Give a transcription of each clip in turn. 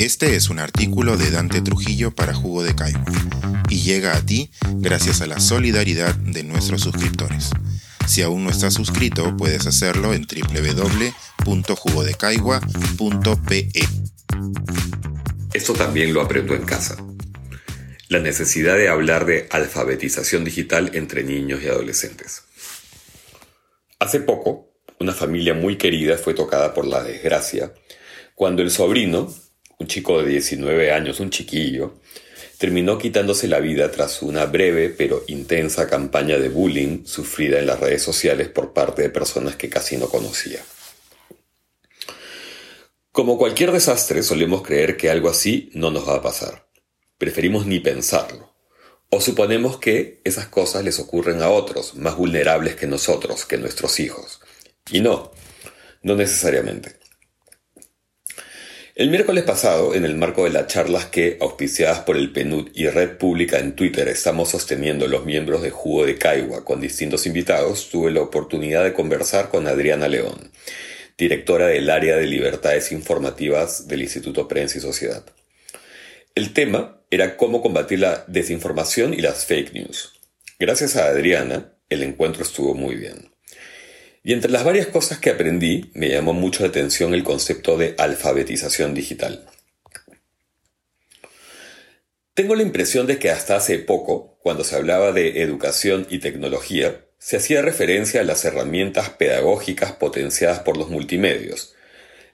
Este es un artículo de Dante Trujillo para Jugo de Caigua y llega a ti gracias a la solidaridad de nuestros suscriptores. Si aún no estás suscrito, puedes hacerlo en www.jugodecaigua.pe. Esto también lo aprendo en casa. La necesidad de hablar de alfabetización digital entre niños y adolescentes. Hace poco, una familia muy querida fue tocada por la desgracia cuando el sobrino, un chico de 19 años, un chiquillo, terminó quitándose la vida tras una breve pero intensa campaña de bullying sufrida en las redes sociales por parte de personas que casi no conocía. Como cualquier desastre, solemos creer que algo así no nos va a pasar. Preferimos ni pensarlo. O suponemos que esas cosas les ocurren a otros, más vulnerables que nosotros, que nuestros hijos. Y no, no necesariamente. El miércoles pasado, en el marco de las charlas que, auspiciadas por el PNUD y Red Pública en Twitter, estamos sosteniendo los miembros de Jugo de Caigua con distintos invitados, tuve la oportunidad de conversar con Adriana León, directora del área de libertades informativas del Instituto Prensa y Sociedad. El tema era cómo combatir la desinformación y las fake news. Gracias a Adriana, el encuentro estuvo muy bien. Y entre las varias cosas que aprendí, me llamó mucho la atención el concepto de alfabetización digital. Tengo la impresión de que hasta hace poco, cuando se hablaba de educación y tecnología, se hacía referencia a las herramientas pedagógicas potenciadas por los multimedios,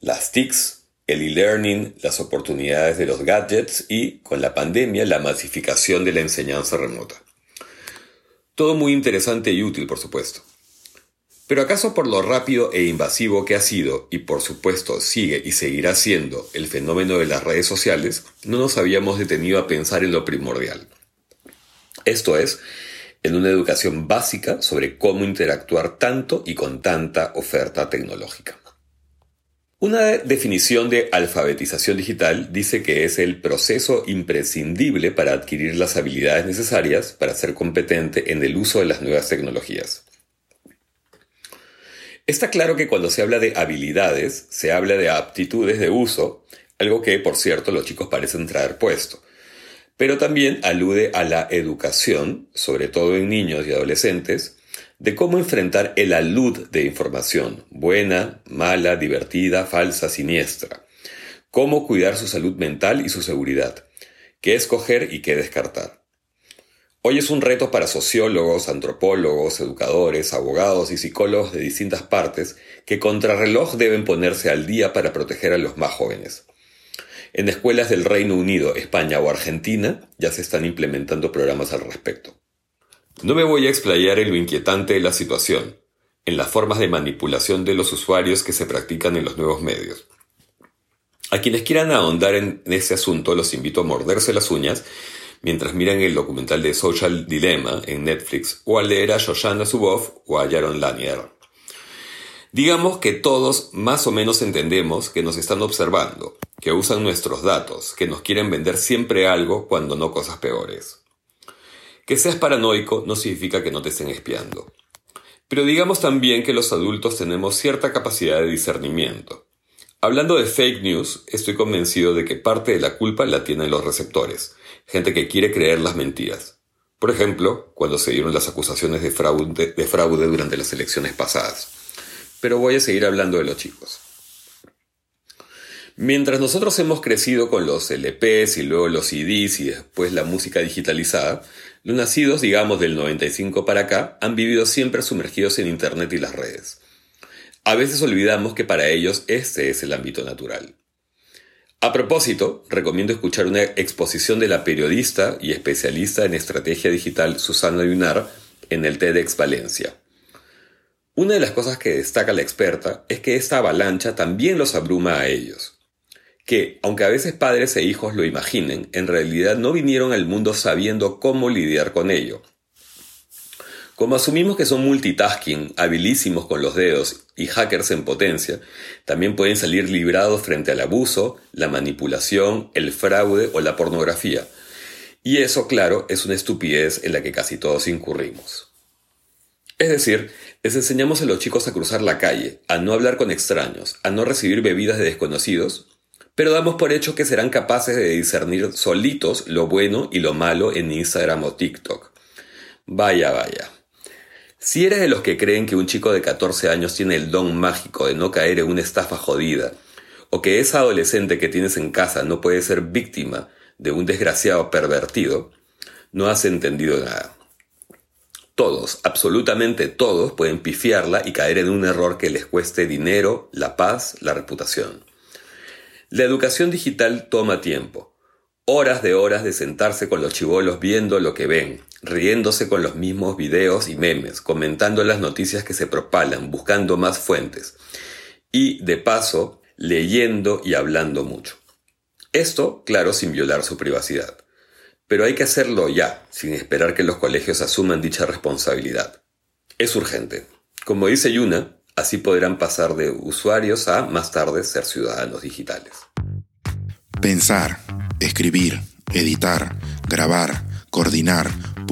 las TICs, el e-learning, las oportunidades de los gadgets y, con la pandemia, la masificación de la enseñanza remota. Todo muy interesante y útil, por supuesto. Pero acaso por lo rápido e invasivo que ha sido, y por supuesto sigue y seguirá siendo, el fenómeno de las redes sociales, no nos habíamos detenido a pensar en lo primordial. Esto es, en una educación básica sobre cómo interactuar tanto y con tanta oferta tecnológica. Una definición de alfabetización digital dice que es el proceso imprescindible para adquirir las habilidades necesarias para ser competente en el uso de las nuevas tecnologías. Está claro que cuando se habla de habilidades, se habla de aptitudes de uso, algo que, por cierto, los chicos parecen traer puesto. Pero también alude a la educación, sobre todo en niños y adolescentes, de cómo enfrentar el alud de información, buena, mala, divertida, falsa, siniestra. Cómo cuidar su salud mental y su seguridad. Qué escoger y qué descartar. Hoy es un reto para sociólogos, antropólogos, educadores, abogados y psicólogos de distintas partes que contrarreloj deben ponerse al día para proteger a los más jóvenes. En escuelas del Reino Unido, España o Argentina ya se están implementando programas al respecto. No me voy a explayar en lo inquietante de la situación, en las formas de manipulación de los usuarios que se practican en los nuevos medios. A quienes quieran ahondar en ese asunto los invito a morderse las uñas mientras miran el documental de Social Dilemma en Netflix o a leer a Shoshana Zuboff o a Jaron Lanier. Digamos que todos más o menos entendemos que nos están observando, que usan nuestros datos, que nos quieren vender siempre algo cuando no cosas peores. Que seas paranoico no significa que no te estén espiando. Pero digamos también que los adultos tenemos cierta capacidad de discernimiento. Hablando de fake news, estoy convencido de que parte de la culpa la tienen los receptores, gente que quiere creer las mentiras. Por ejemplo, cuando se dieron las acusaciones de fraude, de fraude durante las elecciones pasadas. Pero voy a seguir hablando de los chicos. Mientras nosotros hemos crecido con los LPs y luego los CDs y después la música digitalizada, los nacidos, digamos, del 95 para acá, han vivido siempre sumergidos en Internet y las redes. A veces olvidamos que para ellos este es el ámbito natural. A propósito, recomiendo escuchar una exposición de la periodista y especialista en estrategia digital Susana Lunar en el TEDx Valencia. Una de las cosas que destaca la experta es que esta avalancha también los abruma a ellos. Que, aunque a veces padres e hijos lo imaginen, en realidad no vinieron al mundo sabiendo cómo lidiar con ello. Como asumimos que son multitasking, habilísimos con los dedos y hackers en potencia, también pueden salir librados frente al abuso, la manipulación, el fraude o la pornografía. Y eso, claro, es una estupidez en la que casi todos incurrimos. Es decir, les enseñamos a los chicos a cruzar la calle, a no hablar con extraños, a no recibir bebidas de desconocidos, pero damos por hecho que serán capaces de discernir solitos lo bueno y lo malo en Instagram o TikTok. Vaya, vaya. Si eres de los que creen que un chico de 14 años tiene el don mágico de no caer en una estafa jodida, o que esa adolescente que tienes en casa no puede ser víctima de un desgraciado pervertido, no has entendido nada. Todos, absolutamente todos, pueden pifiarla y caer en un error que les cueste dinero, la paz, la reputación. La educación digital toma tiempo. Horas de horas de sentarse con los chivolos viendo lo que ven, riéndose con los mismos videos y memes, comentando las noticias que se propalan, buscando más fuentes. Y, de paso, leyendo y hablando mucho. Esto, claro, sin violar su privacidad. Pero hay que hacerlo ya, sin esperar que los colegios asuman dicha responsabilidad. Es urgente. Como dice Yuna, así podrán pasar de usuarios a, más tarde, ser ciudadanos digitales. Pensar, escribir, editar, grabar, coordinar,